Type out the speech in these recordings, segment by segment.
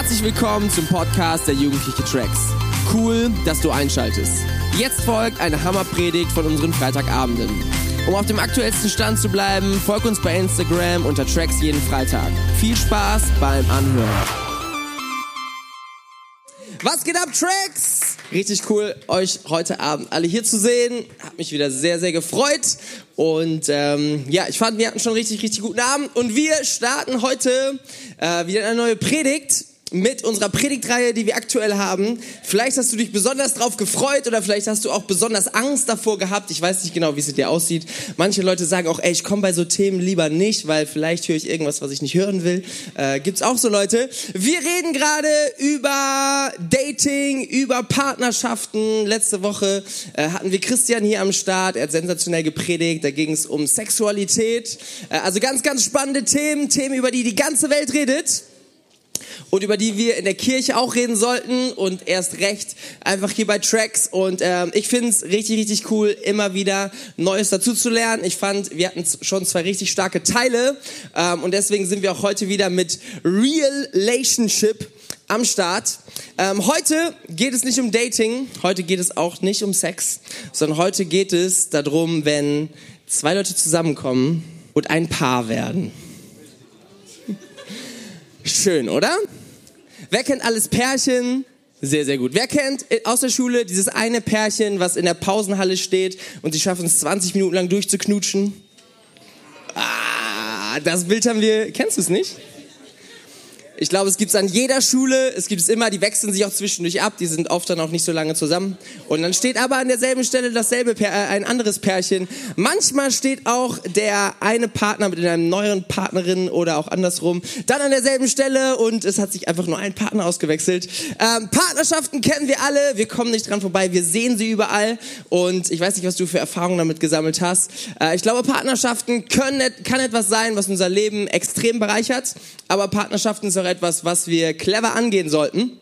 Herzlich willkommen zum Podcast der Jugendliche Tracks. Cool, dass du einschaltest. Jetzt folgt eine Hammerpredigt von unseren Freitagabenden. Um auf dem aktuellsten Stand zu bleiben, folg uns bei Instagram unter Tracks jeden Freitag. Viel Spaß beim Anhören. Was geht ab, Tracks? Richtig cool, euch heute Abend alle hier zu sehen. Hat mich wieder sehr, sehr gefreut. Und ähm, ja, ich fand, wir hatten schon richtig, richtig guten Abend. Und wir starten heute äh, wieder eine neue Predigt mit unserer Predigtreihe, die wir aktuell haben. Vielleicht hast du dich besonders drauf gefreut oder vielleicht hast du auch besonders Angst davor gehabt. Ich weiß nicht genau, wie es dir aussieht. Manche Leute sagen auch, ey, ich komme bei so Themen lieber nicht, weil vielleicht höre ich irgendwas, was ich nicht hören will. Äh, gibt's auch so Leute. Wir reden gerade über Dating, über Partnerschaften. Letzte Woche äh, hatten wir Christian hier am Start. Er hat sensationell gepredigt. Da ging es um Sexualität. Äh, also ganz, ganz spannende Themen. Themen, über die die ganze Welt redet und über die wir in der Kirche auch reden sollten und erst recht einfach hier bei Tracks. Und ähm, ich finde es richtig, richtig cool, immer wieder Neues dazu zu lernen. Ich fand, wir hatten schon zwei richtig starke Teile ähm, und deswegen sind wir auch heute wieder mit Real Relationship am Start. Ähm, heute geht es nicht um Dating, heute geht es auch nicht um Sex, sondern heute geht es darum, wenn zwei Leute zusammenkommen und ein Paar werden. Schön, oder? Wer kennt alles Pärchen? Sehr, sehr gut. Wer kennt aus der Schule dieses eine Pärchen, was in der Pausenhalle steht und sie schaffen es 20 Minuten lang durchzuknutschen? Ah, das Bild haben wir. Kennst du es nicht? Ich glaube, es gibt es an jeder Schule, es gibt es immer, die wechseln sich auch zwischendurch ab, die sind oft dann auch nicht so lange zusammen. Und dann steht aber an derselben Stelle dasselbe äh, ein anderes Pärchen. Manchmal steht auch der eine Partner mit einer neuen Partnerin oder auch andersrum dann an derselben Stelle und es hat sich einfach nur ein Partner ausgewechselt. Ähm, Partnerschaften kennen wir alle, wir kommen nicht dran vorbei, wir sehen sie überall und ich weiß nicht, was du für Erfahrungen damit gesammelt hast. Äh, ich glaube, Partnerschaften können, kann etwas sein, was unser Leben extrem bereichert, aber Partnerschaften ist auch etwas, was wir clever angehen sollten.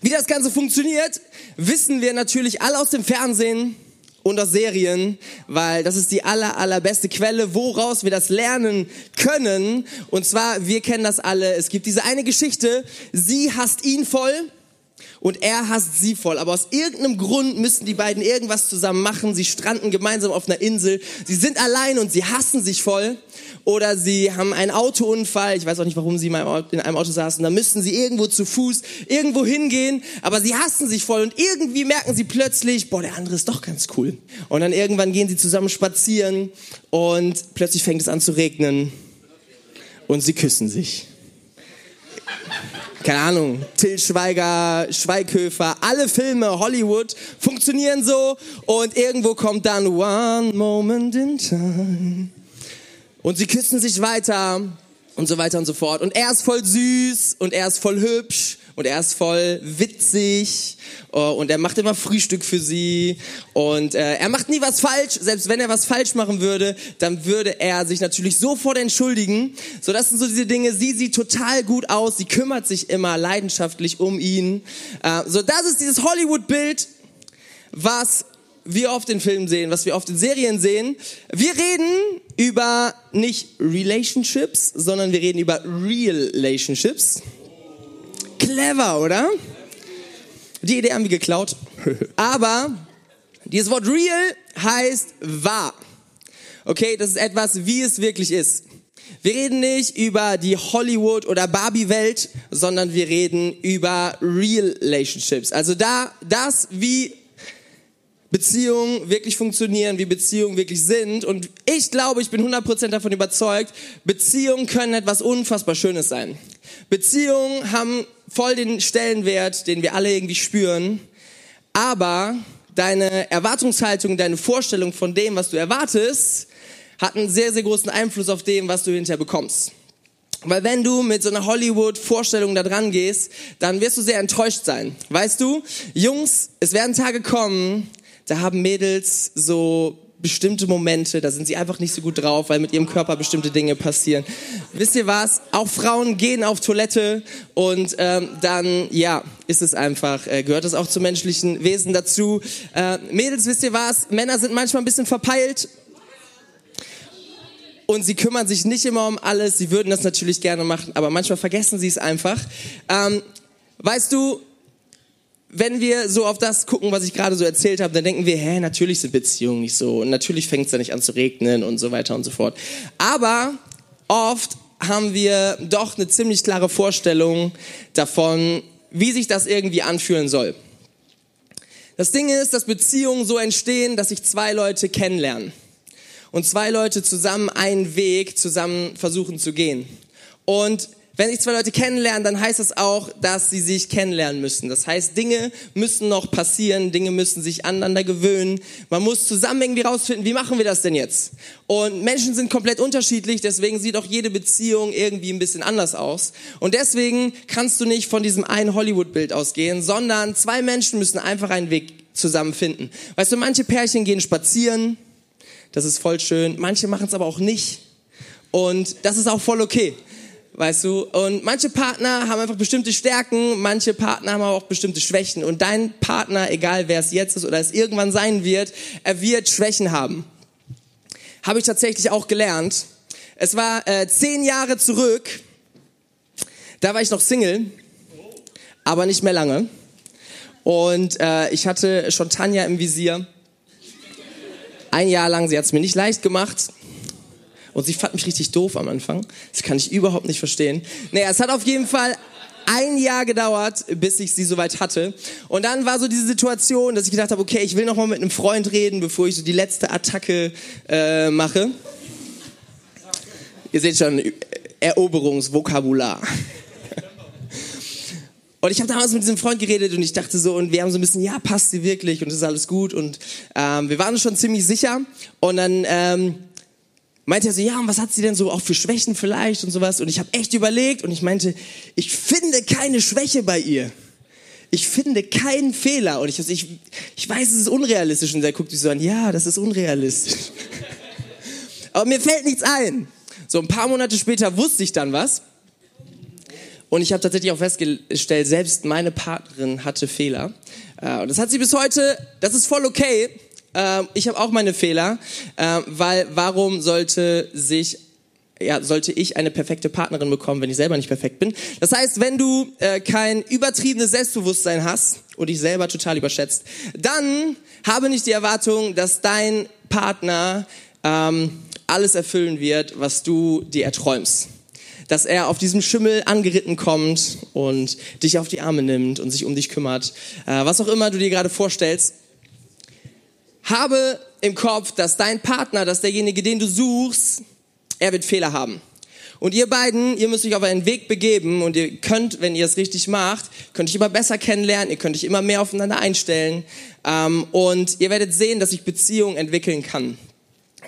Wie das Ganze funktioniert, wissen wir natürlich alle aus dem Fernsehen und aus Serien, weil das ist die aller, allerbeste Quelle, woraus wir das lernen können. Und zwar, wir kennen das alle. Es gibt diese eine Geschichte, sie hasst ihn voll und er hasst sie voll. Aber aus irgendeinem Grund müssen die beiden irgendwas zusammen machen. Sie stranden gemeinsam auf einer Insel. Sie sind allein und sie hassen sich voll. Oder sie haben einen Autounfall. Ich weiß auch nicht, warum sie in einem Auto saßen. Da müssten sie irgendwo zu Fuß irgendwo hingehen. Aber sie hassen sich voll. Und irgendwie merken sie plötzlich, boah, der andere ist doch ganz cool. Und dann irgendwann gehen sie zusammen spazieren. Und plötzlich fängt es an zu regnen. Und sie küssen sich keine Ahnung, Till Schweiger, Schweighöfer, alle Filme, Hollywood funktionieren so und irgendwo kommt dann One Moment in Time. Und sie küssen sich weiter und so weiter und so fort. Und er ist voll süß und er ist voll hübsch und er ist voll witzig äh, und er macht immer Frühstück für sie und äh, er macht nie was falsch. Selbst wenn er was falsch machen würde, dann würde er sich natürlich sofort entschuldigen. So, das sind so diese Dinge. Sie sieht total gut aus. Sie kümmert sich immer leidenschaftlich um ihn. Äh, so, das ist dieses Hollywood-Bild, was wir oft in Filmen sehen, was wir oft in Serien sehen. Wir reden über nicht Relationships, sondern wir reden über Relationships. Clever, oder? Die Idee haben wir geklaut. Aber dieses Wort real heißt wahr. Okay, das ist etwas, wie es wirklich ist. Wir reden nicht über die Hollywood- oder Barbie-Welt, sondern wir reden über Real Relationships. Also da, das, wie Beziehungen wirklich funktionieren, wie Beziehungen wirklich sind. Und ich glaube, ich bin 100% davon überzeugt, Beziehungen können etwas unfassbar Schönes sein. Beziehungen haben voll den Stellenwert, den wir alle irgendwie spüren. Aber deine Erwartungshaltung, deine Vorstellung von dem, was du erwartest, hat einen sehr, sehr großen Einfluss auf dem, was du hinterher bekommst. Weil wenn du mit so einer Hollywood-Vorstellung da dran gehst, dann wirst du sehr enttäuscht sein. Weißt du, Jungs, es werden Tage kommen, da haben Mädels so bestimmte Momente, da sind sie einfach nicht so gut drauf, weil mit ihrem Körper bestimmte Dinge passieren. Wisst ihr was? Auch Frauen gehen auf Toilette und ähm, dann, ja, ist es einfach, äh, gehört es auch zum menschlichen Wesen dazu. Äh, Mädels, wisst ihr was? Männer sind manchmal ein bisschen verpeilt und sie kümmern sich nicht immer um alles. Sie würden das natürlich gerne machen, aber manchmal vergessen sie es einfach. Ähm, weißt du, wenn wir so auf das gucken, was ich gerade so erzählt habe, dann denken wir, hä, natürlich sind Beziehungen nicht so und natürlich fängt es da nicht an zu regnen und so weiter und so fort. Aber oft haben wir doch eine ziemlich klare Vorstellung davon, wie sich das irgendwie anfühlen soll. Das Ding ist, dass Beziehungen so entstehen, dass sich zwei Leute kennenlernen und zwei Leute zusammen einen Weg zusammen versuchen zu gehen. Und wenn sich zwei Leute kennenlernen, dann heißt das auch, dass sie sich kennenlernen müssen. Das heißt, Dinge müssen noch passieren, Dinge müssen sich aneinander gewöhnen. Man muss zusammen irgendwie rausfinden, wie machen wir das denn jetzt? Und Menschen sind komplett unterschiedlich, deswegen sieht auch jede Beziehung irgendwie ein bisschen anders aus. Und deswegen kannst du nicht von diesem einen Hollywood-Bild ausgehen, sondern zwei Menschen müssen einfach einen Weg zusammen finden. Weißt du, manche Pärchen gehen spazieren, das ist voll schön, manche machen es aber auch nicht. Und das ist auch voll okay weißt du? Und manche Partner haben einfach bestimmte Stärken, manche Partner haben aber auch bestimmte Schwächen. Und dein Partner, egal wer es jetzt ist oder es irgendwann sein wird, er wird Schwächen haben. Habe ich tatsächlich auch gelernt. Es war äh, zehn Jahre zurück, da war ich noch Single, aber nicht mehr lange. Und äh, ich hatte schon Tanja im Visier. Ein Jahr lang, sie hat es mir nicht leicht gemacht. Und sie fand mich richtig doof am Anfang. Das kann ich überhaupt nicht verstehen. Naja, es hat auf jeden Fall ein Jahr gedauert, bis ich sie soweit hatte. Und dann war so diese Situation, dass ich gedacht habe, okay, ich will noch mal mit einem Freund reden, bevor ich so die letzte Attacke äh, mache. Ihr seht schon, Eroberungsvokabular. Und ich habe damals mit diesem Freund geredet und ich dachte so, und wir haben so ein bisschen, ja, passt sie wirklich und ist alles gut. Und ähm, wir waren schon ziemlich sicher. Und dann ähm, meinte er so, ja, und was hat sie denn so auch für Schwächen vielleicht und sowas? Und ich habe echt überlegt und ich meinte, ich finde keine Schwäche bei ihr. Ich finde keinen Fehler. Und ich, ich, ich weiß, es ist unrealistisch. Und er guckt sich so an, ja, das ist unrealistisch. Aber mir fällt nichts ein. So ein paar Monate später wusste ich dann was. Und ich habe tatsächlich auch festgestellt, selbst meine Partnerin hatte Fehler. Äh, und das hat sie bis heute, das ist voll okay. Ähm, ich habe auch meine Fehler, äh, weil warum sollte sich ja, sollte ich eine perfekte Partnerin bekommen, wenn ich selber nicht perfekt bin. Das heißt, wenn du äh, kein übertriebenes Selbstbewusstsein hast und dich selber total überschätzt, dann habe nicht die Erwartung, dass dein Partner ähm, alles erfüllen wird, was du dir erträumst. Dass er auf diesem Schimmel angeritten kommt und dich auf die Arme nimmt und sich um dich kümmert. Äh, was auch immer du dir gerade vorstellst. Habe im Kopf, dass dein Partner, dass derjenige, den du suchst, er wird Fehler haben. Und ihr beiden, ihr müsst euch auf einen Weg begeben und ihr könnt, wenn ihr es richtig macht, könnt euch immer besser kennenlernen, ihr könnt euch immer mehr aufeinander einstellen ähm, und ihr werdet sehen, dass sich Beziehung entwickeln kann.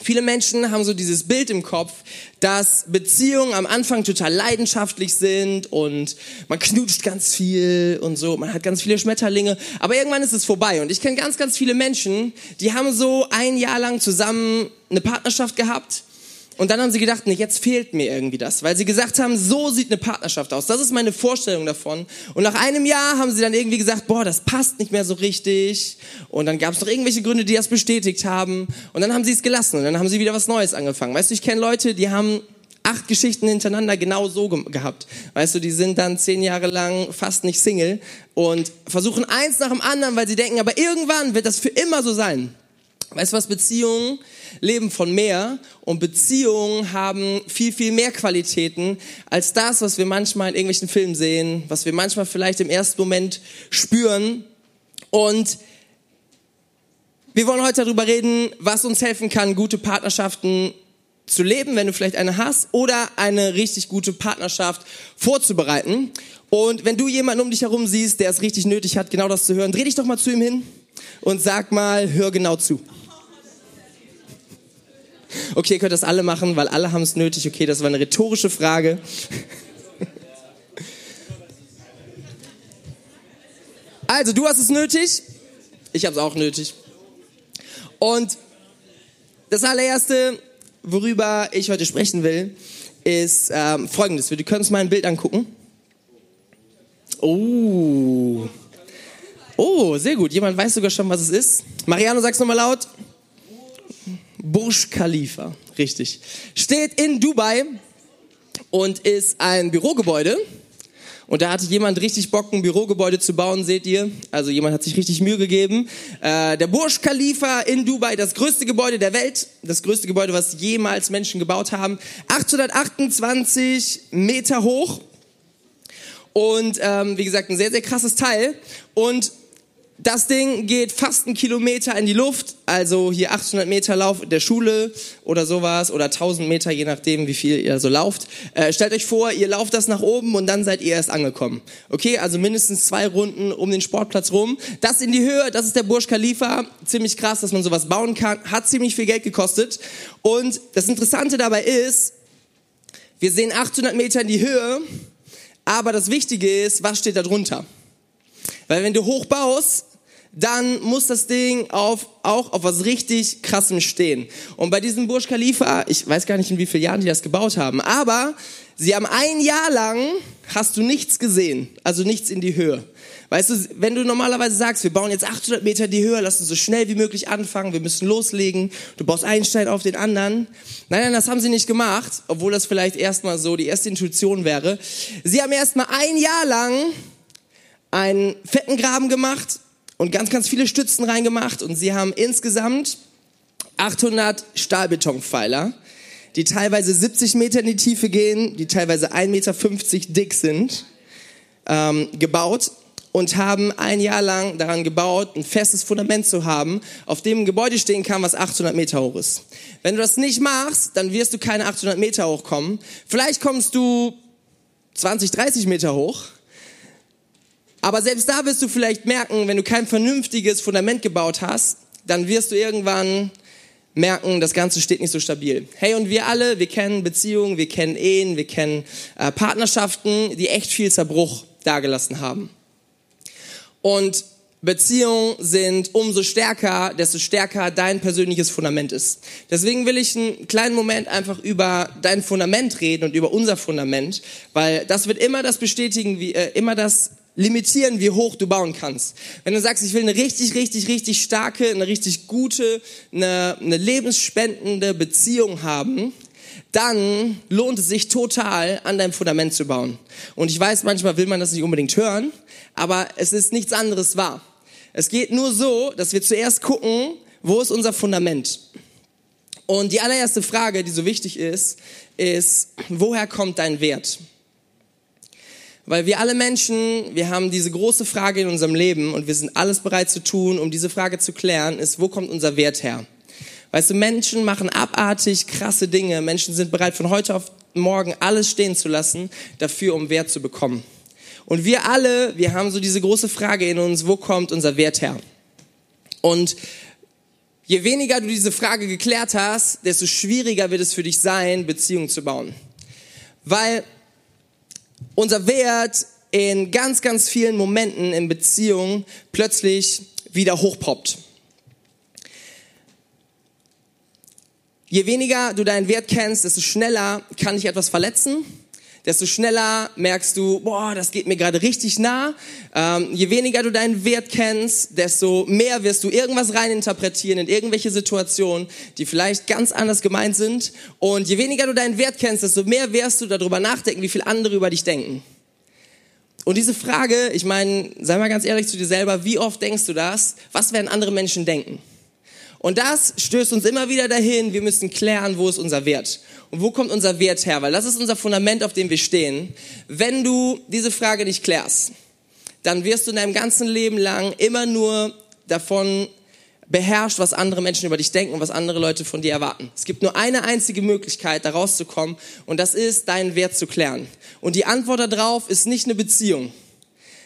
Viele Menschen haben so dieses Bild im Kopf, dass Beziehungen am Anfang total leidenschaftlich sind und man knutscht ganz viel und so, man hat ganz viele Schmetterlinge, aber irgendwann ist es vorbei. Und ich kenne ganz, ganz viele Menschen, die haben so ein Jahr lang zusammen eine Partnerschaft gehabt und dann haben sie gedacht, nee, jetzt fehlt mir irgendwie das, weil sie gesagt haben, so sieht eine Partnerschaft aus. Das ist meine Vorstellung davon. Und nach einem Jahr haben sie dann irgendwie gesagt, boah, das passt nicht mehr so richtig. Und dann gab es noch irgendwelche Gründe, die das bestätigt haben. Und dann haben sie es gelassen und dann haben sie wieder was Neues angefangen. Weißt du, ich kenne Leute, die haben acht Geschichten hintereinander genau so ge gehabt. Weißt du, die sind dann zehn Jahre lang fast nicht Single und versuchen eins nach dem anderen, weil sie denken, aber irgendwann wird das für immer so sein. Weißt du was, Beziehungen leben von mehr und Beziehungen haben viel, viel mehr Qualitäten als das, was wir manchmal in irgendwelchen Filmen sehen, was wir manchmal vielleicht im ersten Moment spüren. Und wir wollen heute darüber reden, was uns helfen kann, gute Partnerschaften zu leben, wenn du vielleicht eine hast, oder eine richtig gute Partnerschaft vorzubereiten. Und wenn du jemanden um dich herum siehst, der es richtig nötig hat, genau das zu hören, dreh dich doch mal zu ihm hin und sag mal, hör genau zu. Okay, ihr könnt das alle machen, weil alle haben es nötig. Okay, das war eine rhetorische Frage. Also, du hast es nötig. Ich habe es auch nötig. Und das allererste, worüber ich heute sprechen will, ist ähm, folgendes. Wir können uns mal ein Bild angucken. Oh. Oh, sehr gut. Jemand weiß sogar schon, was es ist. Mariano, sag's nochmal laut. Burj Khalifa, richtig. Steht in Dubai und ist ein Bürogebäude. Und da hatte jemand richtig Bock, ein Bürogebäude zu bauen, seht ihr. Also jemand hat sich richtig Mühe gegeben. Äh, der Burj Khalifa in Dubai, das größte Gebäude der Welt, das größte Gebäude, was jemals Menschen gebaut haben. 828 Meter hoch. Und ähm, wie gesagt, ein sehr, sehr krasses Teil. Und das Ding geht fast einen Kilometer in die Luft, also hier 800 Meter Lauf der Schule oder sowas oder 1000 Meter, je nachdem, wie viel ihr so lauft. Äh, stellt euch vor, ihr lauft das nach oben und dann seid ihr erst angekommen. Okay, also mindestens zwei Runden um den Sportplatz rum. Das in die Höhe, das ist der Burj Khalifa. Ziemlich krass, dass man sowas bauen kann. Hat ziemlich viel Geld gekostet. Und das Interessante dabei ist, wir sehen 800 Meter in die Höhe, aber das Wichtige ist, was steht da drunter? Weil wenn du hoch baust, dann muss das Ding auf, auch auf was richtig krassem stehen. Und bei diesem Burj Khalifa, ich weiß gar nicht in wie vielen Jahren die das gebaut haben, aber sie haben ein Jahr lang, hast du nichts gesehen, also nichts in die Höhe. Weißt du, wenn du normalerweise sagst, wir bauen jetzt 800 Meter in die Höhe, lass uns so schnell wie möglich anfangen, wir müssen loslegen, du baust einen Stein auf den anderen. Nein, nein, das haben sie nicht gemacht, obwohl das vielleicht erstmal so die erste Intuition wäre. Sie haben erstmal ein Jahr lang einen fetten Graben gemacht, und ganz, ganz viele Stützen reingemacht und sie haben insgesamt 800 Stahlbetonpfeiler, die teilweise 70 Meter in die Tiefe gehen, die teilweise 1,50 Meter dick sind, ähm, gebaut und haben ein Jahr lang daran gebaut, ein festes Fundament zu haben, auf dem ein Gebäude stehen kann, was 800 Meter hoch ist. Wenn du das nicht machst, dann wirst du keine 800 Meter hochkommen. Vielleicht kommst du 20, 30 Meter hoch, aber selbst da wirst du vielleicht merken, wenn du kein vernünftiges Fundament gebaut hast, dann wirst du irgendwann merken, das Ganze steht nicht so stabil. Hey, und wir alle, wir kennen Beziehungen, wir kennen Ehen, wir kennen äh, Partnerschaften, die echt viel Zerbruch dagelassen haben. Und Beziehungen sind umso stärker, desto stärker dein persönliches Fundament ist. Deswegen will ich einen kleinen Moment einfach über dein Fundament reden und über unser Fundament, weil das wird immer das bestätigen, wie, äh, immer das limitieren, wie hoch du bauen kannst. Wenn du sagst, ich will eine richtig, richtig, richtig starke, eine richtig gute, eine, eine lebensspendende Beziehung haben, dann lohnt es sich total, an deinem Fundament zu bauen. Und ich weiß, manchmal will man das nicht unbedingt hören, aber es ist nichts anderes wahr. Es geht nur so, dass wir zuerst gucken, wo ist unser Fundament? Und die allererste Frage, die so wichtig ist, ist, woher kommt dein Wert? Weil wir alle Menschen, wir haben diese große Frage in unserem Leben und wir sind alles bereit zu tun, um diese Frage zu klären, ist, wo kommt unser Wert her? Weißt du, Menschen machen abartig krasse Dinge. Menschen sind bereit, von heute auf morgen alles stehen zu lassen, dafür, um Wert zu bekommen. Und wir alle, wir haben so diese große Frage in uns, wo kommt unser Wert her? Und je weniger du diese Frage geklärt hast, desto schwieriger wird es für dich sein, Beziehungen zu bauen. Weil unser Wert in ganz, ganz vielen Momenten in Beziehungen plötzlich wieder hochpoppt. Je weniger du deinen Wert kennst, desto schneller kann dich etwas verletzen, desto schneller merkst du, boah, das geht mir gerade richtig nah. Ähm, je weniger du deinen Wert kennst, desto mehr wirst du irgendwas reininterpretieren in irgendwelche Situationen, die vielleicht ganz anders gemeint sind. Und je weniger du deinen Wert kennst, desto mehr wirst du darüber nachdenken, wie viel andere über dich denken. Und diese Frage, ich meine, sei mal ganz ehrlich zu dir selber, wie oft denkst du das? Was werden andere Menschen denken? Und das stößt uns immer wieder dahin, wir müssen klären, wo ist unser Wert. Und wo kommt unser Wert her? Weil das ist unser Fundament, auf dem wir stehen. Wenn du diese Frage nicht klärst, dann wirst du in deinem ganzen Leben lang immer nur davon beherrscht, was andere Menschen über dich denken und was andere Leute von dir erwarten. Es gibt nur eine einzige Möglichkeit, da rauszukommen und das ist, deinen Wert zu klären. Und die Antwort darauf ist nicht eine Beziehung.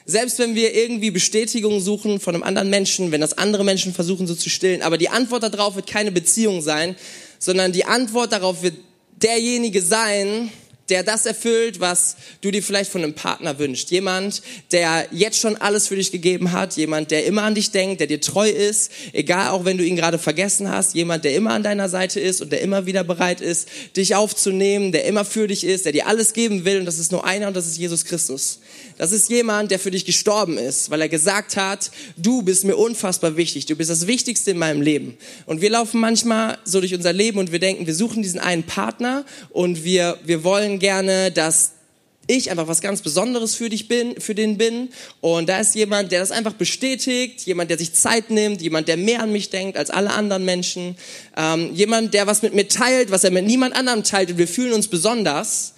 Selbst wenn wir irgendwie Bestätigung suchen von einem anderen Menschen, wenn das andere Menschen versuchen so zu stillen, aber die Antwort darauf wird keine Beziehung sein, sondern die Antwort darauf wird derjenige sein, der das erfüllt, was du dir vielleicht von einem Partner wünschst. Jemand, der jetzt schon alles für dich gegeben hat. Jemand, der immer an dich denkt, der dir treu ist, egal auch wenn du ihn gerade vergessen hast. Jemand, der immer an deiner Seite ist und der immer wieder bereit ist, dich aufzunehmen, der immer für dich ist, der dir alles geben will. Und das ist nur einer und das ist Jesus Christus. Das ist jemand, der für dich gestorben ist, weil er gesagt hat, du bist mir unfassbar wichtig. Du bist das Wichtigste in meinem Leben. Und wir laufen manchmal so durch unser Leben und wir denken, wir suchen diesen einen Partner und wir, wir wollen wollen gerne, dass ich einfach was ganz Besonderes für dich bin, für den bin. Und da ist jemand, der das einfach bestätigt, jemand, der sich Zeit nimmt, jemand, der mehr an mich denkt als alle anderen Menschen, ähm, jemand, der was mit mir teilt, was er mit niemand anderem teilt. Und wir fühlen uns besonders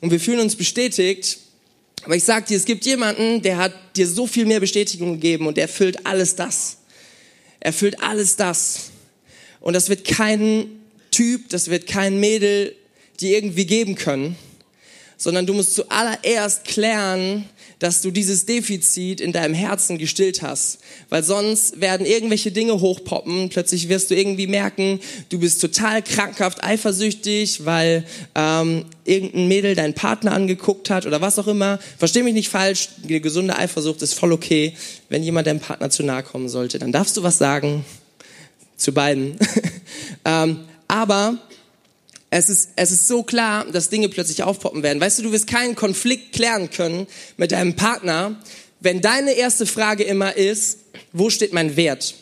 und wir fühlen uns bestätigt. Aber ich sag dir, es gibt jemanden, der hat dir so viel mehr Bestätigung gegeben und erfüllt alles das. Er erfüllt alles das. Und das wird kein Typ, das wird kein Mädel, die irgendwie geben können, sondern du musst zuallererst klären, dass du dieses Defizit in deinem Herzen gestillt hast. Weil sonst werden irgendwelche Dinge hochpoppen. Plötzlich wirst du irgendwie merken, du bist total krankhaft eifersüchtig, weil ähm, irgendein Mädel deinen Partner angeguckt hat oder was auch immer. Versteh mich nicht falsch, eine gesunde Eifersucht ist voll okay. Wenn jemand deinem Partner zu nahe kommen sollte, dann darfst du was sagen. Zu beiden. ähm, aber es ist, es ist so klar, dass Dinge plötzlich aufpoppen werden. Weißt du, du wirst keinen Konflikt klären können mit deinem Partner, wenn deine erste Frage immer ist, wo steht mein Wert?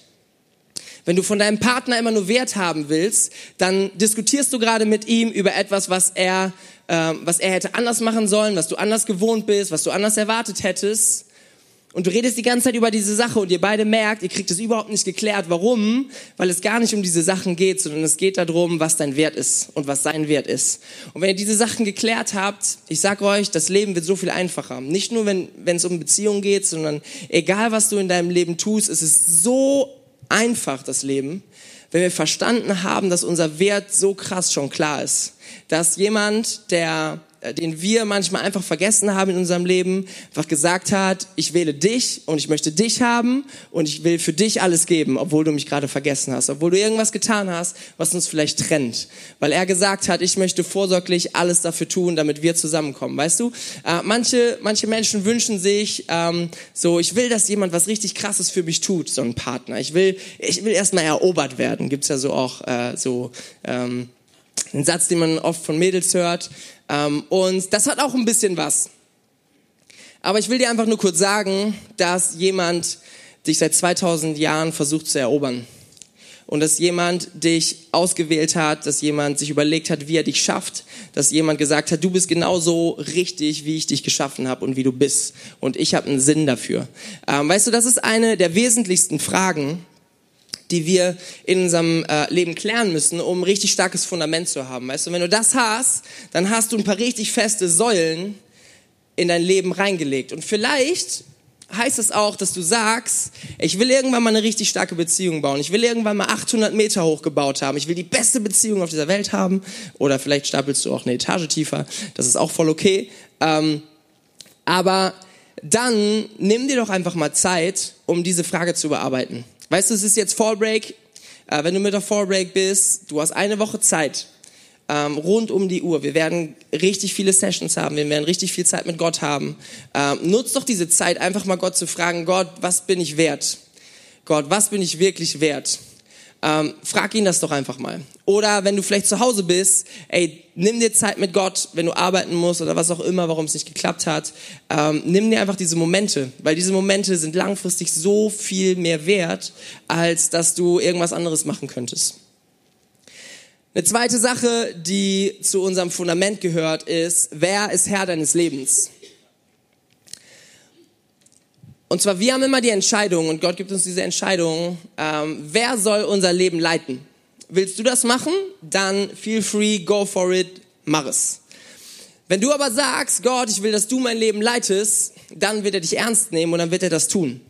Wenn du von deinem Partner immer nur Wert haben willst, dann diskutierst du gerade mit ihm über etwas, was er, äh, was er hätte anders machen sollen, was du anders gewohnt bist, was du anders erwartet hättest. Und du redest die ganze Zeit über diese Sache und ihr beide merkt, ihr kriegt es überhaupt nicht geklärt. Warum? Weil es gar nicht um diese Sachen geht, sondern es geht darum, was dein Wert ist und was sein Wert ist. Und wenn ihr diese Sachen geklärt habt, ich sag euch, das Leben wird so viel einfacher. Nicht nur, wenn, wenn es um Beziehungen geht, sondern egal, was du in deinem Leben tust, es ist so einfach, das Leben, wenn wir verstanden haben, dass unser Wert so krass schon klar ist. Dass jemand, der den wir manchmal einfach vergessen haben in unserem Leben, einfach gesagt hat, ich wähle dich und ich möchte dich haben und ich will für dich alles geben, obwohl du mich gerade vergessen hast, obwohl du irgendwas getan hast, was uns vielleicht trennt. Weil er gesagt hat, ich möchte vorsorglich alles dafür tun, damit wir zusammenkommen. Weißt du, äh, manche, manche Menschen wünschen sich ähm, so, ich will, dass jemand was richtig Krasses für mich tut, so ein Partner. Ich will, ich will erstmal erobert werden. Gibt's ja so auch äh, so ähm, ein Satz, den man oft von Mädels hört. Ähm, und das hat auch ein bisschen was. Aber ich will dir einfach nur kurz sagen, dass jemand dich seit 2000 Jahren versucht zu erobern. Und dass jemand dich ausgewählt hat, dass jemand sich überlegt hat, wie er dich schafft, dass jemand gesagt hat, du bist genauso richtig, wie ich dich geschaffen habe und wie du bist. Und ich habe einen Sinn dafür. Ähm, weißt du, das ist eine der wesentlichsten Fragen, die wir in unserem äh, Leben klären müssen, um ein richtig starkes Fundament zu haben. Weißt du, wenn du das hast, dann hast du ein paar richtig feste Säulen in dein Leben reingelegt. Und vielleicht heißt es auch, dass du sagst, ich will irgendwann mal eine richtig starke Beziehung bauen. Ich will irgendwann mal 800 Meter hochgebaut haben. Ich will die beste Beziehung auf dieser Welt haben. Oder vielleicht stapelst du auch eine Etage tiefer. Das ist auch voll okay. Ähm, aber dann nimm dir doch einfach mal Zeit, um diese Frage zu bearbeiten. Weißt du, es ist jetzt Fallbreak. Äh, wenn du mit der Fallbreak bist, du hast eine Woche Zeit. Ähm, rund um die Uhr. Wir werden richtig viele Sessions haben. Wir werden richtig viel Zeit mit Gott haben. Ähm, nutz doch diese Zeit, einfach mal Gott zu fragen, Gott, was bin ich wert? Gott, was bin ich wirklich wert? Ähm, frag ihn das doch einfach mal. Oder wenn du vielleicht zu Hause bist, ey, nimm dir Zeit mit Gott, wenn du arbeiten musst oder was auch immer, warum es nicht geklappt hat. Ähm, nimm dir einfach diese Momente, weil diese Momente sind langfristig so viel mehr wert, als dass du irgendwas anderes machen könntest. Eine zweite Sache, die zu unserem Fundament gehört, ist, wer ist Herr deines Lebens? Und zwar, wir haben immer die Entscheidung, und Gott gibt uns diese Entscheidung, ähm, wer soll unser Leben leiten? Willst du das machen? Dann feel free, go for it, mach es. Wenn du aber sagst, Gott, ich will, dass du mein Leben leitest, dann wird er dich ernst nehmen und dann wird er das tun.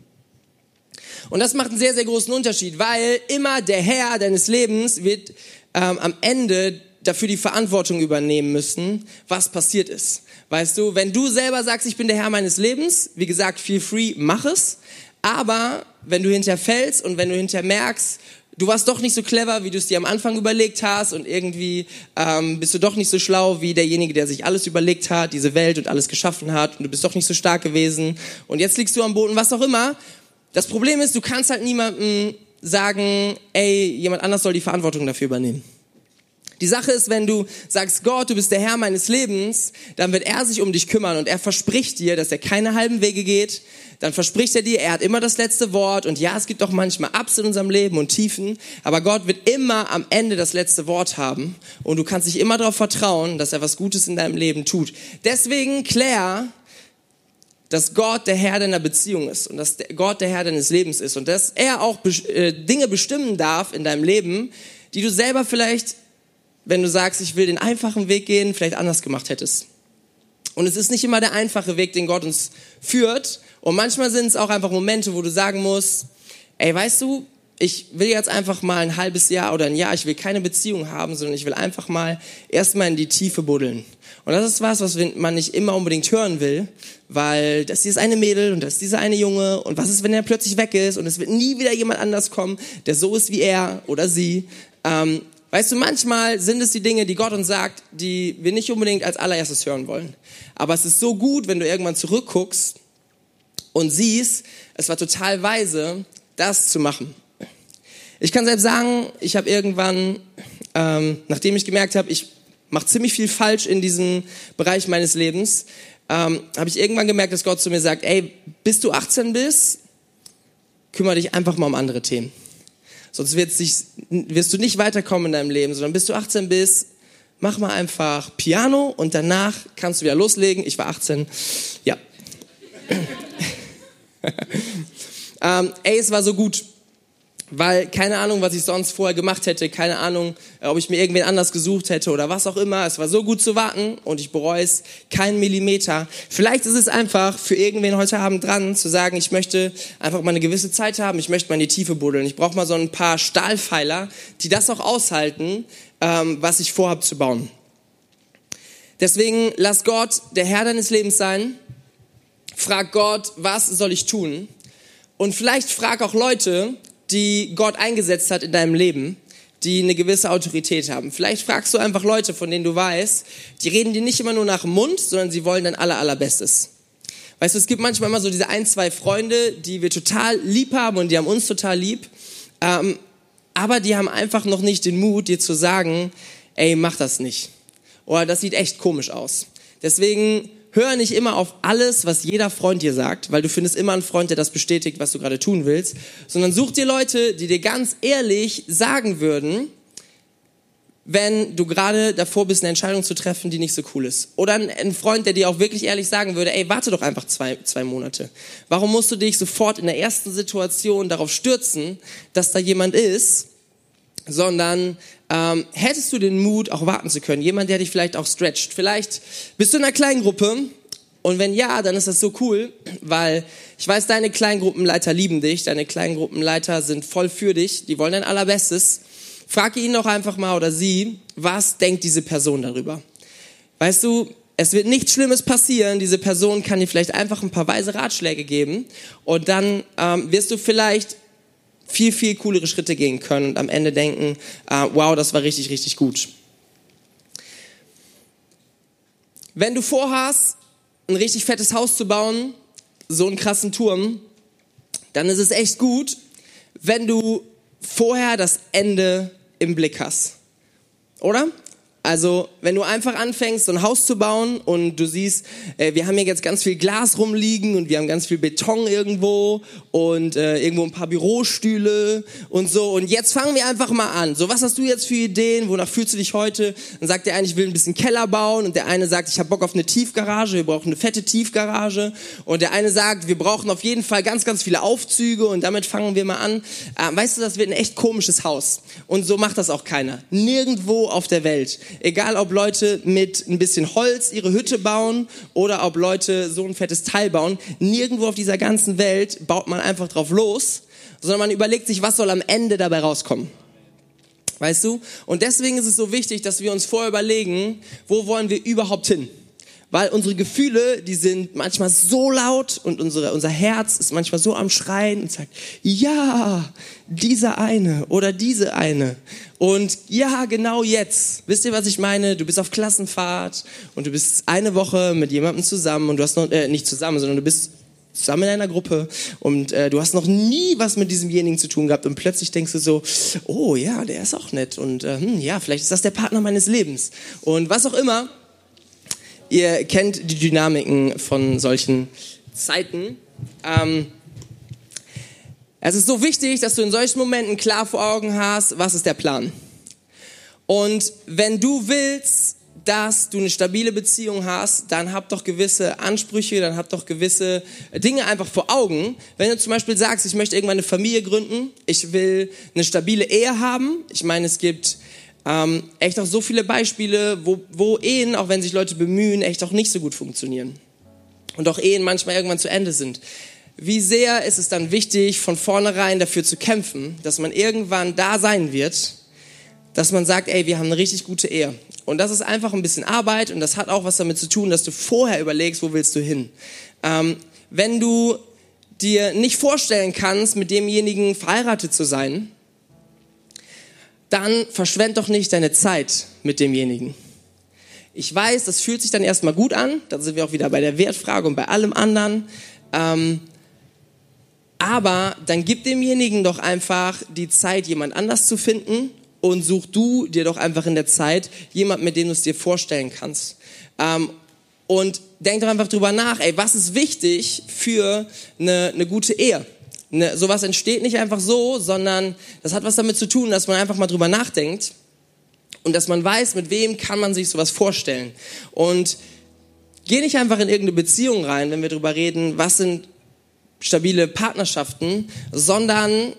Und das macht einen sehr, sehr großen Unterschied, weil immer der Herr deines Lebens wird ähm, am Ende dafür die Verantwortung übernehmen müssen, was passiert ist. Weißt du, wenn du selber sagst, ich bin der Herr meines Lebens, wie gesagt, feel free, mach es. Aber wenn du hinterher fällst und wenn du hinterher merkst, du warst doch nicht so clever, wie du es dir am Anfang überlegt hast und irgendwie ähm, bist du doch nicht so schlau wie derjenige, der sich alles überlegt hat, diese Welt und alles geschaffen hat und du bist doch nicht so stark gewesen und jetzt liegst du am Boden, was auch immer. Das Problem ist, du kannst halt niemandem sagen, ey, jemand anders soll die Verantwortung dafür übernehmen. Die Sache ist, wenn du sagst, Gott, du bist der Herr meines Lebens, dann wird er sich um dich kümmern und er verspricht dir, dass er keine halben Wege geht. Dann verspricht er dir, er hat immer das letzte Wort und ja, es gibt auch manchmal Ups in unserem Leben und Tiefen, aber Gott wird immer am Ende das letzte Wort haben und du kannst dich immer darauf vertrauen, dass er was Gutes in deinem Leben tut. Deswegen klär, dass Gott der Herr deiner Beziehung ist und dass Gott der Herr deines Lebens ist und dass er auch äh, Dinge bestimmen darf in deinem Leben, die du selber vielleicht wenn du sagst, ich will den einfachen Weg gehen, vielleicht anders gemacht hättest. Und es ist nicht immer der einfache Weg, den Gott uns führt. Und manchmal sind es auch einfach Momente, wo du sagen musst, ey, weißt du, ich will jetzt einfach mal ein halbes Jahr oder ein Jahr, ich will keine Beziehung haben, sondern ich will einfach mal erstmal in die Tiefe buddeln. Und das ist was, was man nicht immer unbedingt hören will, weil das hier ist eine Mädel und das ist dieser eine Junge und was ist, wenn er plötzlich weg ist und es wird nie wieder jemand anders kommen, der so ist wie er oder sie. Ähm, Weißt du, manchmal sind es die Dinge, die Gott uns sagt, die wir nicht unbedingt als allererstes hören wollen. Aber es ist so gut, wenn du irgendwann zurückguckst und siehst, es war total weise, das zu machen. Ich kann selbst sagen, ich habe irgendwann, ähm, nachdem ich gemerkt habe, ich mache ziemlich viel falsch in diesem Bereich meines Lebens, ähm, habe ich irgendwann gemerkt, dass Gott zu mir sagt, ey, bis du 18 bist, kümmere dich einfach mal um andere Themen. Sonst wirst du nicht weiterkommen in deinem Leben, sondern bis du 18 bist, mach mal einfach Piano und danach kannst du wieder loslegen. Ich war 18. Ja. ähm, ey, es war so gut weil keine Ahnung, was ich sonst vorher gemacht hätte, keine Ahnung, äh, ob ich mir irgendwen anders gesucht hätte oder was auch immer. Es war so gut zu warten und ich bereue es keinen Millimeter. Vielleicht ist es einfach für irgendwen heute Abend dran zu sagen, ich möchte einfach mal eine gewisse Zeit haben, ich möchte mal in die Tiefe buddeln. Ich brauche mal so ein paar Stahlpfeiler, die das auch aushalten, ähm, was ich vorhabe zu bauen. Deswegen lass Gott der Herr deines Lebens sein. Frag Gott, was soll ich tun? Und vielleicht frag auch Leute, die Gott eingesetzt hat in deinem Leben, die eine gewisse Autorität haben. Vielleicht fragst du einfach Leute, von denen du weißt, die reden dir nicht immer nur nach dem Mund, sondern sie wollen dein aller, allerbestes. Weißt du, es gibt manchmal immer so diese ein, zwei Freunde, die wir total lieb haben und die haben uns total lieb, ähm, aber die haben einfach noch nicht den Mut, dir zu sagen, ey, mach das nicht. Oder das sieht echt komisch aus. Deswegen hör nicht immer auf alles, was jeder Freund dir sagt, weil du findest immer einen Freund, der das bestätigt, was du gerade tun willst, sondern such dir Leute, die dir ganz ehrlich sagen würden, wenn du gerade davor bist, eine Entscheidung zu treffen, die nicht so cool ist. Oder ein, Freund, der dir auch wirklich ehrlich sagen würde, ey, warte doch einfach zwei, zwei Monate. Warum musst du dich sofort in der ersten Situation darauf stürzen, dass da jemand ist, sondern ähm, hättest du den Mut, auch warten zu können. Jemand, der dich vielleicht auch stretcht. Vielleicht bist du in einer kleinen Gruppe und wenn ja, dann ist das so cool, weil ich weiß, deine Kleingruppenleiter lieben dich, deine Kleingruppenleiter sind voll für dich, die wollen dein Allerbestes. Frage ihn doch einfach mal oder sie, was denkt diese Person darüber? Weißt du, es wird nichts Schlimmes passieren. Diese Person kann dir vielleicht einfach ein paar weise Ratschläge geben und dann ähm, wirst du vielleicht viel, viel coolere Schritte gehen können und am Ende denken, uh, wow, das war richtig, richtig gut. Wenn du vorhast, ein richtig fettes Haus zu bauen, so einen krassen Turm, dann ist es echt gut, wenn du vorher das Ende im Blick hast. Oder? Also, wenn du einfach anfängst, so ein Haus zu bauen und du siehst, äh, wir haben hier jetzt ganz viel Glas rumliegen und wir haben ganz viel Beton irgendwo und äh, irgendwo ein paar Bürostühle und so. Und jetzt fangen wir einfach mal an. So, was hast du jetzt für Ideen? Wonach fühlst du dich heute? Dann sagt der eine, ich will ein bisschen Keller bauen und der eine sagt, ich habe Bock auf eine Tiefgarage, wir brauchen eine fette Tiefgarage. Und der eine sagt, wir brauchen auf jeden Fall ganz, ganz viele Aufzüge und damit fangen wir mal an. Äh, weißt du, das wird ein echt komisches Haus. Und so macht das auch keiner. Nirgendwo auf der Welt Egal ob Leute mit ein bisschen Holz ihre Hütte bauen oder ob Leute so ein fettes Teil bauen, nirgendwo auf dieser ganzen Welt baut man einfach drauf los, sondern man überlegt sich, was soll am Ende dabei rauskommen. Weißt du? Und deswegen ist es so wichtig, dass wir uns vorher überlegen, wo wollen wir überhaupt hin? Weil unsere Gefühle, die sind manchmal so laut und unsere, unser Herz ist manchmal so am Schreien und sagt, ja, dieser eine oder diese eine. Und ja, genau jetzt. Wisst ihr, was ich meine? Du bist auf Klassenfahrt und du bist eine Woche mit jemandem zusammen und du hast noch, äh, nicht zusammen, sondern du bist zusammen in einer Gruppe und äh, du hast noch nie was mit diesemjenigen zu tun gehabt und plötzlich denkst du so, oh ja, der ist auch nett und äh, hm, ja, vielleicht ist das der Partner meines Lebens und was auch immer. Ihr kennt die Dynamiken von solchen Zeiten. Ähm, es ist so wichtig, dass du in solchen Momenten klar vor Augen hast, was ist der Plan. Und wenn du willst, dass du eine stabile Beziehung hast, dann hab doch gewisse Ansprüche, dann hab doch gewisse Dinge einfach vor Augen. Wenn du zum Beispiel sagst, ich möchte irgendwann eine Familie gründen, ich will eine stabile Ehe haben. Ich meine, es gibt ähm, echt auch so viele Beispiele, wo, wo Ehen, auch wenn sich Leute bemühen, echt auch nicht so gut funktionieren. Und auch Ehen manchmal irgendwann zu Ende sind. Wie sehr ist es dann wichtig, von vornherein dafür zu kämpfen, dass man irgendwann da sein wird, dass man sagt, ey, wir haben eine richtig gute Ehe. Und das ist einfach ein bisschen Arbeit und das hat auch was damit zu tun, dass du vorher überlegst, wo willst du hin. Ähm, wenn du dir nicht vorstellen kannst, mit demjenigen verheiratet zu sein, dann verschwend doch nicht deine Zeit mit demjenigen. Ich weiß, das fühlt sich dann erstmal gut an, da sind wir auch wieder bei der Wertfrage und bei allem anderen. Ähm, aber dann gib demjenigen doch einfach die Zeit, jemand anders zu finden und such du dir doch einfach in der Zeit jemand, mit dem du es dir vorstellen kannst. Ähm, und denk doch einfach drüber nach, ey, was ist wichtig für eine, eine gute Ehe? Ne, sowas entsteht nicht einfach so, sondern das hat was damit zu tun, dass man einfach mal drüber nachdenkt und dass man weiß, mit wem kann man sich sowas vorstellen. Und geh nicht einfach in irgendeine Beziehung rein, wenn wir drüber reden, was sind stabile Partnerschaften, sondern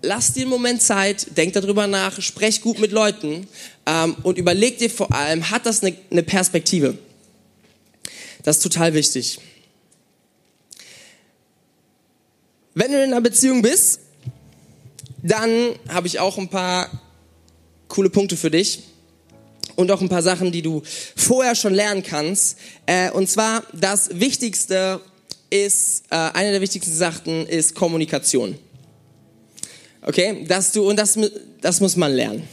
lass dir einen Moment Zeit, denk darüber nach, sprech gut mit Leuten ähm, und überleg dir vor allem, hat das eine, eine Perspektive? Das ist total wichtig. Wenn du in einer Beziehung bist, dann habe ich auch ein paar coole Punkte für dich und auch ein paar Sachen, die du vorher schon lernen kannst. Äh, und zwar das Wichtigste ist, äh, eine der wichtigsten Sachen ist Kommunikation. Okay, dass du, und das, das muss man lernen.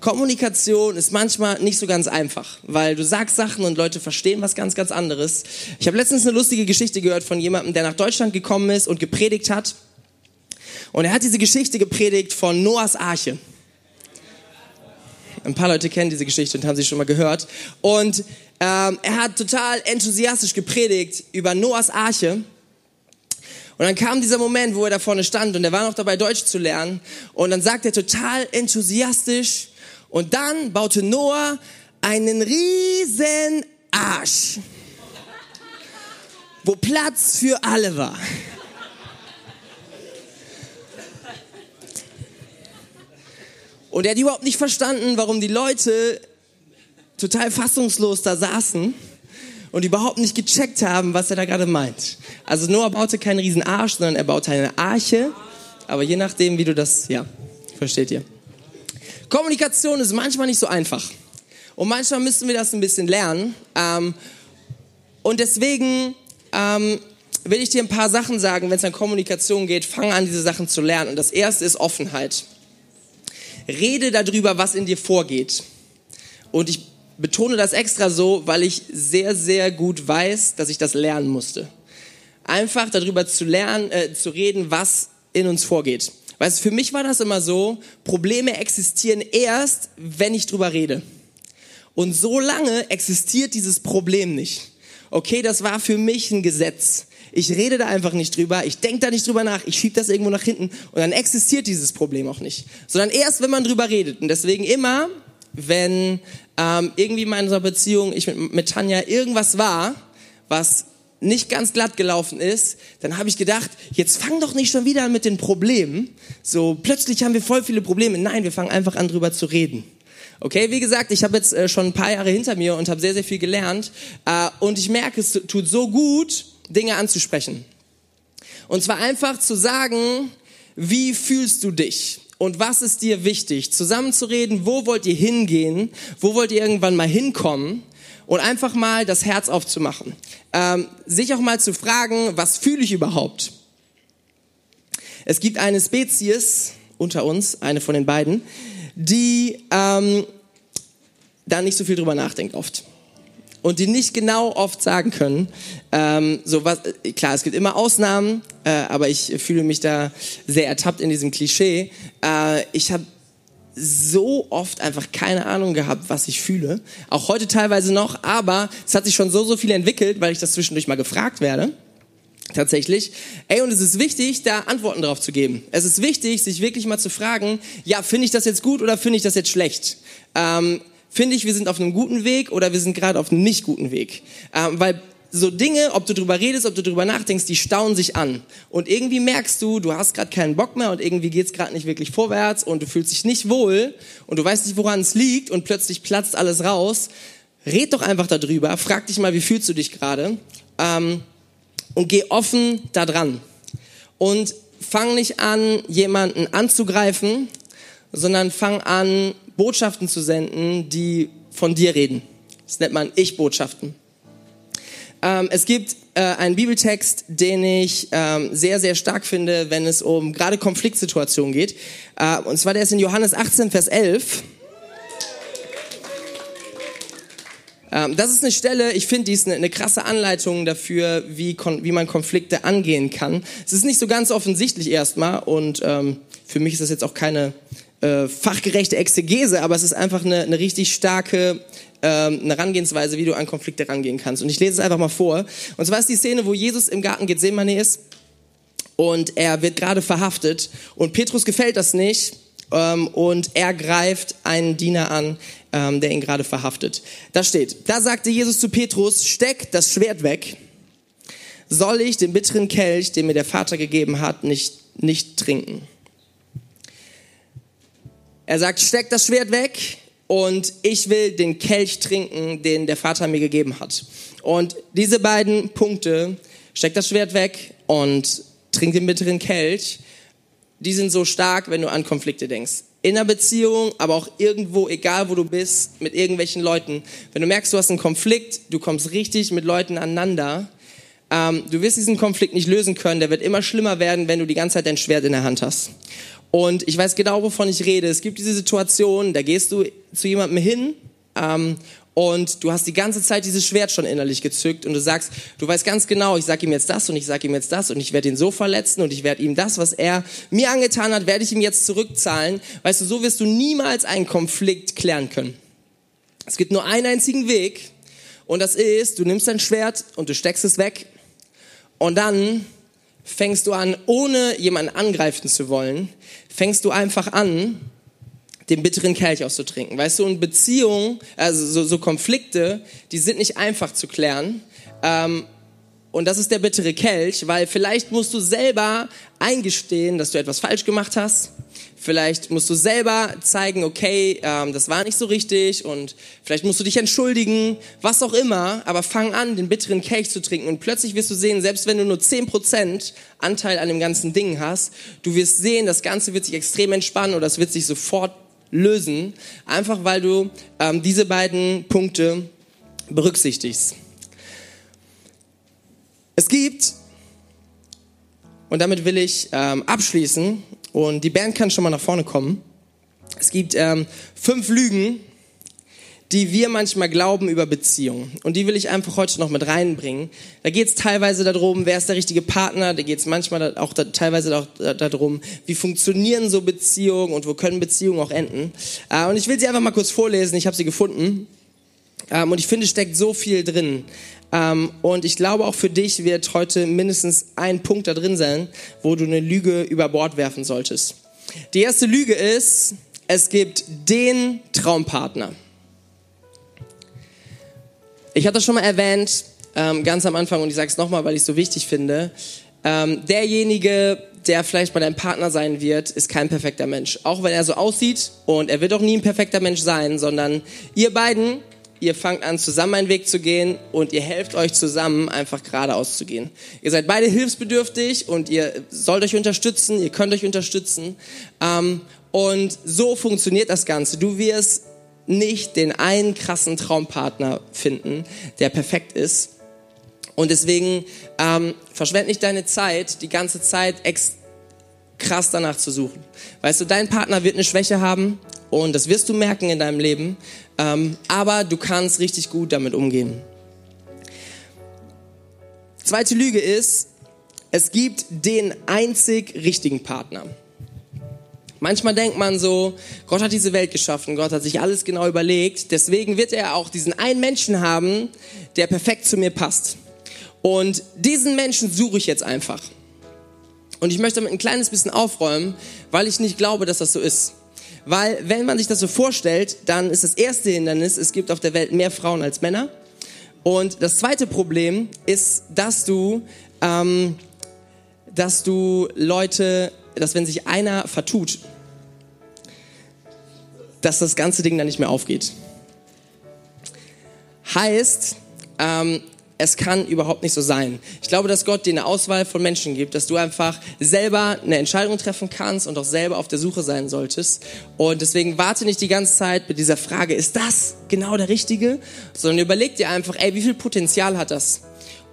Kommunikation ist manchmal nicht so ganz einfach, weil du sagst Sachen und Leute verstehen was ganz, ganz anderes. Ich habe letztens eine lustige Geschichte gehört von jemandem, der nach Deutschland gekommen ist und gepredigt hat. Und er hat diese Geschichte gepredigt von Noahs Arche. Ein paar Leute kennen diese Geschichte und haben sie schon mal gehört. Und ähm, er hat total enthusiastisch gepredigt über Noahs Arche. Und dann kam dieser Moment, wo er da vorne stand und er war noch dabei, Deutsch zu lernen. Und dann sagt er total enthusiastisch, und dann baute Noah einen riesen Arsch, wo Platz für alle war. Und er hat überhaupt nicht verstanden, warum die Leute total fassungslos da saßen und überhaupt nicht gecheckt haben, was er da gerade meint. Also Noah baute keinen riesen Arsch, sondern er baute eine Arche. Aber je nachdem, wie du das, ja, versteht ihr. Kommunikation ist manchmal nicht so einfach. Und manchmal müssen wir das ein bisschen lernen. Ähm, und deswegen ähm, will ich dir ein paar Sachen sagen, wenn es an Kommunikation geht. Fang an, diese Sachen zu lernen. Und das erste ist Offenheit. Rede darüber, was in dir vorgeht. Und ich betone das extra so, weil ich sehr, sehr gut weiß, dass ich das lernen musste. Einfach darüber zu lernen, äh, zu reden, was in uns vorgeht. Weißt du, für mich war das immer so, Probleme existieren erst, wenn ich drüber rede. Und so lange existiert dieses Problem nicht. Okay, das war für mich ein Gesetz. Ich rede da einfach nicht drüber, ich denke da nicht drüber nach, ich schiebe das irgendwo nach hinten und dann existiert dieses Problem auch nicht. Sondern erst, wenn man drüber redet. Und deswegen immer, wenn ähm, irgendwie in meiner Beziehung ich mit, mit Tanja irgendwas war, was nicht ganz glatt gelaufen ist, dann habe ich gedacht, jetzt fang doch nicht schon wieder an mit den Problemen. So plötzlich haben wir voll viele Probleme. Nein, wir fangen einfach an drüber zu reden. Okay, wie gesagt, ich habe jetzt äh, schon ein paar Jahre hinter mir und habe sehr, sehr viel gelernt. Äh, und ich merke, es tut so gut, Dinge anzusprechen. Und zwar einfach zu sagen, wie fühlst du dich? Und was ist dir wichtig? Zusammenzureden, wo wollt ihr hingehen? Wo wollt ihr irgendwann mal hinkommen? und einfach mal das Herz aufzumachen. Ähm, sich auch mal zu fragen, was fühle ich überhaupt? Es gibt eine Spezies unter uns, eine von den beiden, die ähm, da nicht so viel drüber nachdenkt oft und die nicht genau oft sagen können, ähm, so was, klar, es gibt immer Ausnahmen, äh, aber ich fühle mich da sehr ertappt in diesem Klischee. Äh, ich habe so oft einfach keine Ahnung gehabt, was ich fühle. Auch heute teilweise noch, aber es hat sich schon so, so viel entwickelt, weil ich das zwischendurch mal gefragt werde. Tatsächlich. Ey, und es ist wichtig, da Antworten drauf zu geben. Es ist wichtig, sich wirklich mal zu fragen, ja, finde ich das jetzt gut oder finde ich das jetzt schlecht? Ähm, finde ich, wir sind auf einem guten Weg oder wir sind gerade auf einem nicht guten Weg? Ähm, weil so Dinge, ob du drüber redest, ob du drüber nachdenkst, die stauen sich an. Und irgendwie merkst du, du hast gerade keinen Bock mehr und irgendwie geht's gerade nicht wirklich vorwärts und du fühlst dich nicht wohl und du weißt nicht, woran es liegt und plötzlich platzt alles raus. Red doch einfach darüber, frag dich mal, wie fühlst du dich gerade ähm, und geh offen da dran. Und fang nicht an, jemanden anzugreifen, sondern fang an, Botschaften zu senden, die von dir reden. Das nennt man Ich-Botschaften. Ähm, es gibt äh, einen Bibeltext, den ich ähm, sehr, sehr stark finde, wenn es um gerade Konfliktsituationen geht. Äh, und zwar der ist in Johannes 18, Vers 11. Ähm, das ist eine Stelle, ich finde, die ist eine, eine, krasse Anleitung dafür, wie, wie man Konflikte angehen kann. Es ist nicht so ganz offensichtlich erstmal und ähm, für mich ist das jetzt auch keine äh, fachgerechte Exegese, aber es ist einfach eine, eine richtig starke ähm, eine Herangehensweise, wie du an Konflikte rangehen kannst. Und ich lese es einfach mal vor. Und zwar ist die Szene, wo Jesus im Garten Gethsemane ist und er wird gerade verhaftet und Petrus gefällt das nicht ähm, und er greift einen Diener an, ähm, der ihn gerade verhaftet. Da steht, da sagte Jesus zu Petrus, steck das Schwert weg. Soll ich den bitteren Kelch, den mir der Vater gegeben hat, nicht, nicht trinken? Er sagt, steck das Schwert weg und ich will den Kelch trinken, den der Vater mir gegeben hat. Und diese beiden Punkte, steck das Schwert weg und trink den bitteren Kelch, die sind so stark, wenn du an Konflikte denkst. In einer Beziehung, aber auch irgendwo, egal wo du bist, mit irgendwelchen Leuten. Wenn du merkst, du hast einen Konflikt, du kommst richtig mit Leuten aneinander, ähm, du wirst diesen Konflikt nicht lösen können, der wird immer schlimmer werden, wenn du die ganze Zeit dein Schwert in der Hand hast. Und ich weiß genau, wovon ich rede. Es gibt diese Situation, da gehst du zu jemandem hin ähm, und du hast die ganze Zeit dieses Schwert schon innerlich gezückt und du sagst, du weißt ganz genau, ich sage ihm jetzt das und ich sage ihm jetzt das und ich werde ihn so verletzen und ich werde ihm das, was er mir angetan hat, werde ich ihm jetzt zurückzahlen. Weißt du, so wirst du niemals einen Konflikt klären können. Es gibt nur einen einzigen Weg und das ist, du nimmst dein Schwert und du steckst es weg und dann fängst du an, ohne jemanden angreifen zu wollen, fängst du einfach an, den bitteren Kelch auszutrinken. Weißt du, und Beziehungen, also so, so Konflikte, die sind nicht einfach zu klären. Ähm, und das ist der bittere Kelch, weil vielleicht musst du selber eingestehen, dass du etwas falsch gemacht hast. Vielleicht musst du selber zeigen, okay, ähm, das war nicht so richtig und vielleicht musst du dich entschuldigen, was auch immer, aber fang an, den bitteren Kelch zu trinken und plötzlich wirst du sehen, selbst wenn du nur 10% Anteil an dem ganzen Ding hast, du wirst sehen, das Ganze wird sich extrem entspannen oder es wird sich sofort lösen, einfach weil du ähm, diese beiden Punkte berücksichtigst. Es gibt, und damit will ich ähm, abschließen, und die Band kann schon mal nach vorne kommen. Es gibt ähm, fünf Lügen, die wir manchmal glauben über Beziehungen. Und die will ich einfach heute noch mit reinbringen. Da geht es teilweise darum, wer ist der richtige Partner. Da geht es manchmal auch da, teilweise auch darum, wie funktionieren so Beziehungen und wo können Beziehungen auch enden. Äh, und ich will sie einfach mal kurz vorlesen. Ich habe sie gefunden. Ähm, und ich finde, steckt so viel drin. Ähm, und ich glaube, auch für dich wird heute mindestens ein Punkt da drin sein, wo du eine Lüge über Bord werfen solltest. Die erste Lüge ist, es gibt den Traumpartner. Ich hatte das schon mal erwähnt, ähm, ganz am Anfang, und ich sage es nochmal, weil ich es so wichtig finde. Ähm, derjenige, der vielleicht bei deinem Partner sein wird, ist kein perfekter Mensch. Auch wenn er so aussieht und er wird auch nie ein perfekter Mensch sein, sondern ihr beiden ihr fangt an, zusammen einen Weg zu gehen und ihr helft euch zusammen, einfach geradeaus zu gehen. Ihr seid beide hilfsbedürftig und ihr sollt euch unterstützen, ihr könnt euch unterstützen. Ähm, und so funktioniert das Ganze. Du wirst nicht den einen krassen Traumpartner finden, der perfekt ist. Und deswegen ähm, verschwend nicht deine Zeit, die ganze Zeit ex krass danach zu suchen. Weißt du, dein Partner wird eine Schwäche haben und das wirst du merken in deinem Leben, aber du kannst richtig gut damit umgehen. Zweite Lüge ist, es gibt den einzig richtigen Partner. Manchmal denkt man so, Gott hat diese Welt geschaffen, Gott hat sich alles genau überlegt, deswegen wird er auch diesen einen Menschen haben, der perfekt zu mir passt. Und diesen Menschen suche ich jetzt einfach. Und ich möchte damit ein kleines bisschen aufräumen, weil ich nicht glaube, dass das so ist. Weil wenn man sich das so vorstellt, dann ist das erste Hindernis, es gibt auf der Welt mehr Frauen als Männer. Und das zweite Problem ist, dass du, ähm, dass du Leute dass wenn sich einer vertut, dass das ganze Ding dann nicht mehr aufgeht. Heißt, ähm, es kann überhaupt nicht so sein. Ich glaube, dass Gott dir eine Auswahl von Menschen gibt, dass du einfach selber eine Entscheidung treffen kannst und auch selber auf der Suche sein solltest. Und deswegen warte nicht die ganze Zeit mit dieser Frage, ist das genau der Richtige? Sondern überleg dir einfach, ey, wie viel Potenzial hat das?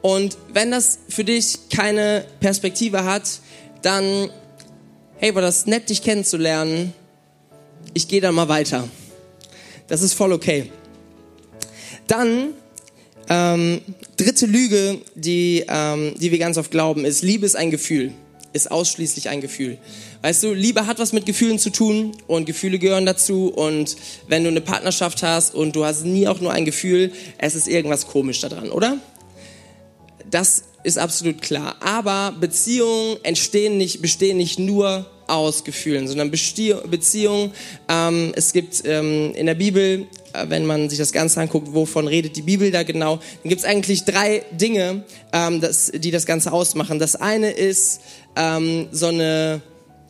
Und wenn das für dich keine Perspektive hat, dann hey, war das nett, dich kennenzulernen. Ich gehe dann mal weiter. Das ist voll okay. Dann ähm, dritte Lüge, die, ähm, die wir ganz oft glauben, ist, Liebe ist ein Gefühl, ist ausschließlich ein Gefühl. Weißt du, Liebe hat was mit Gefühlen zu tun und Gefühle gehören dazu und wenn du eine Partnerschaft hast und du hast nie auch nur ein Gefühl, es ist irgendwas komisch daran, oder? Das ist absolut klar. Aber Beziehungen entstehen nicht, bestehen nicht nur aus Gefühlen, sondern Beziehungen. Ähm, es gibt ähm, in der Bibel, wenn man sich das Ganze anguckt, wovon redet die Bibel da genau, dann gibt es eigentlich drei Dinge, ähm, das, die das Ganze ausmachen. Das eine ist ähm, so eine,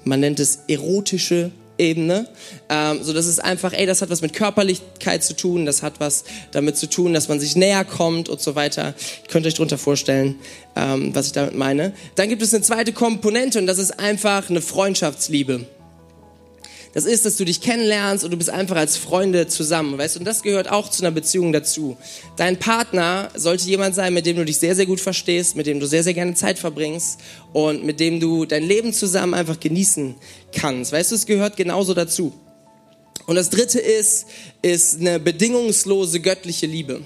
man nennt es erotische Ebene. Ähm, so, das ist einfach, ey, das hat was mit Körperlichkeit zu tun, das hat was damit zu tun, dass man sich näher kommt und so weiter. Ihr könnt euch darunter vorstellen, ähm, was ich damit meine. Dann gibt es eine zweite Komponente und das ist einfach eine Freundschaftsliebe. Das ist, dass du dich kennenlernst und du bist einfach als Freunde zusammen, weißt? Und das gehört auch zu einer Beziehung dazu. Dein Partner sollte jemand sein, mit dem du dich sehr, sehr gut verstehst, mit dem du sehr, sehr gerne Zeit verbringst und mit dem du dein Leben zusammen einfach genießen kannst. Weißt du, es gehört genauso dazu. Und das dritte ist, ist eine bedingungslose göttliche Liebe.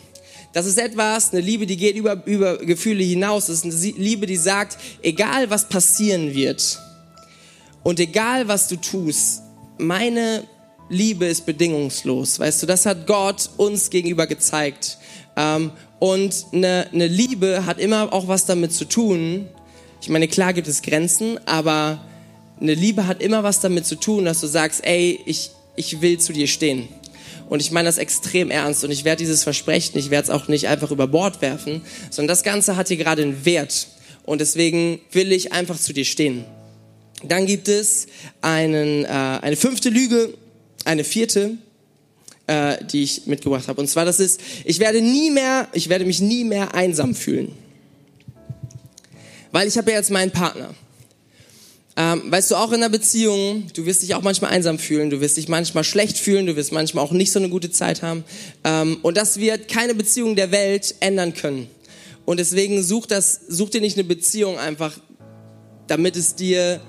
Das ist etwas, eine Liebe, die geht über, über Gefühle hinaus. Das ist eine Liebe, die sagt, egal was passieren wird und egal was du tust, meine Liebe ist bedingungslos. Weißt du, das hat Gott uns gegenüber gezeigt. Ähm, und eine, eine Liebe hat immer auch was damit zu tun. Ich meine, klar gibt es Grenzen, aber eine Liebe hat immer was damit zu tun, dass du sagst, ey, ich, ich will zu dir stehen. Und ich meine das extrem ernst und ich werde dieses Versprechen, ich werde es auch nicht einfach über Bord werfen, sondern das Ganze hat hier gerade einen Wert. Und deswegen will ich einfach zu dir stehen. Dann gibt es einen, äh, eine fünfte Lüge, eine vierte, äh, die ich mitgebracht habe. Und zwar das ist, ich werde nie mehr, ich werde mich nie mehr einsam fühlen. Weil ich habe ja jetzt meinen Partner. Ähm, weißt du, auch in einer Beziehung, du wirst dich auch manchmal einsam fühlen, du wirst dich manchmal schlecht fühlen, du wirst manchmal auch nicht so eine gute Zeit haben. Ähm, und das wird keine Beziehung der Welt ändern können. Und deswegen such, das, such dir nicht eine Beziehung einfach, damit es dir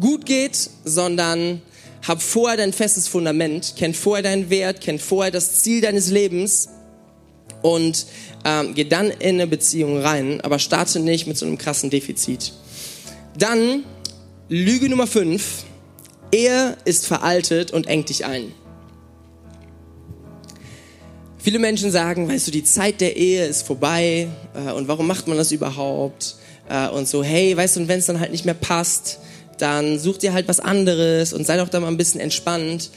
gut geht, sondern hab vorher dein festes Fundament, kenn vorher deinen Wert, kenn vorher das Ziel deines Lebens und ähm, geh dann in eine Beziehung rein, aber starte nicht mit so einem krassen Defizit. Dann Lüge Nummer 5. Ehe ist veraltet und engt dich ein. Viele Menschen sagen, weißt du, die Zeit der Ehe ist vorbei äh, und warum macht man das überhaupt? Äh, und so, hey, weißt du, und wenn es dann halt nicht mehr passt, dann such dir halt was anderes und sei doch da mal ein bisschen entspannt.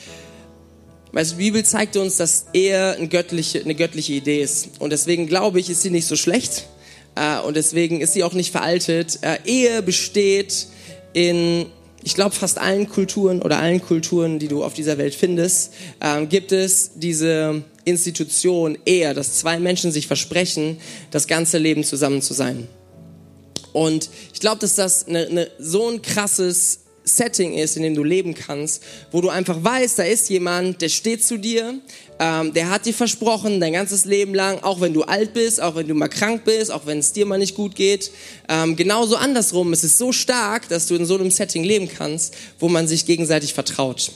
Du, die Bibel zeigt uns, dass Ehe eine göttliche, eine göttliche Idee ist. Und deswegen glaube ich, ist sie nicht so schlecht. Äh, und deswegen ist sie auch nicht veraltet. Äh, Ehe besteht in, ich glaube, fast allen Kulturen oder allen Kulturen, die du auf dieser Welt findest, äh, gibt es diese Institution Ehe, dass zwei Menschen sich versprechen, das ganze Leben zusammen zu sein. Und ich glaube, dass das eine, eine, so ein krasses Setting ist, in dem du leben kannst, wo du einfach weißt, da ist jemand, der steht zu dir, ähm, der hat dir versprochen, dein ganzes Leben lang, auch wenn du alt bist, auch wenn du mal krank bist, auch wenn es dir mal nicht gut geht, ähm, genauso andersrum. Es ist so stark, dass du in so einem Setting leben kannst, wo man sich gegenseitig vertraut.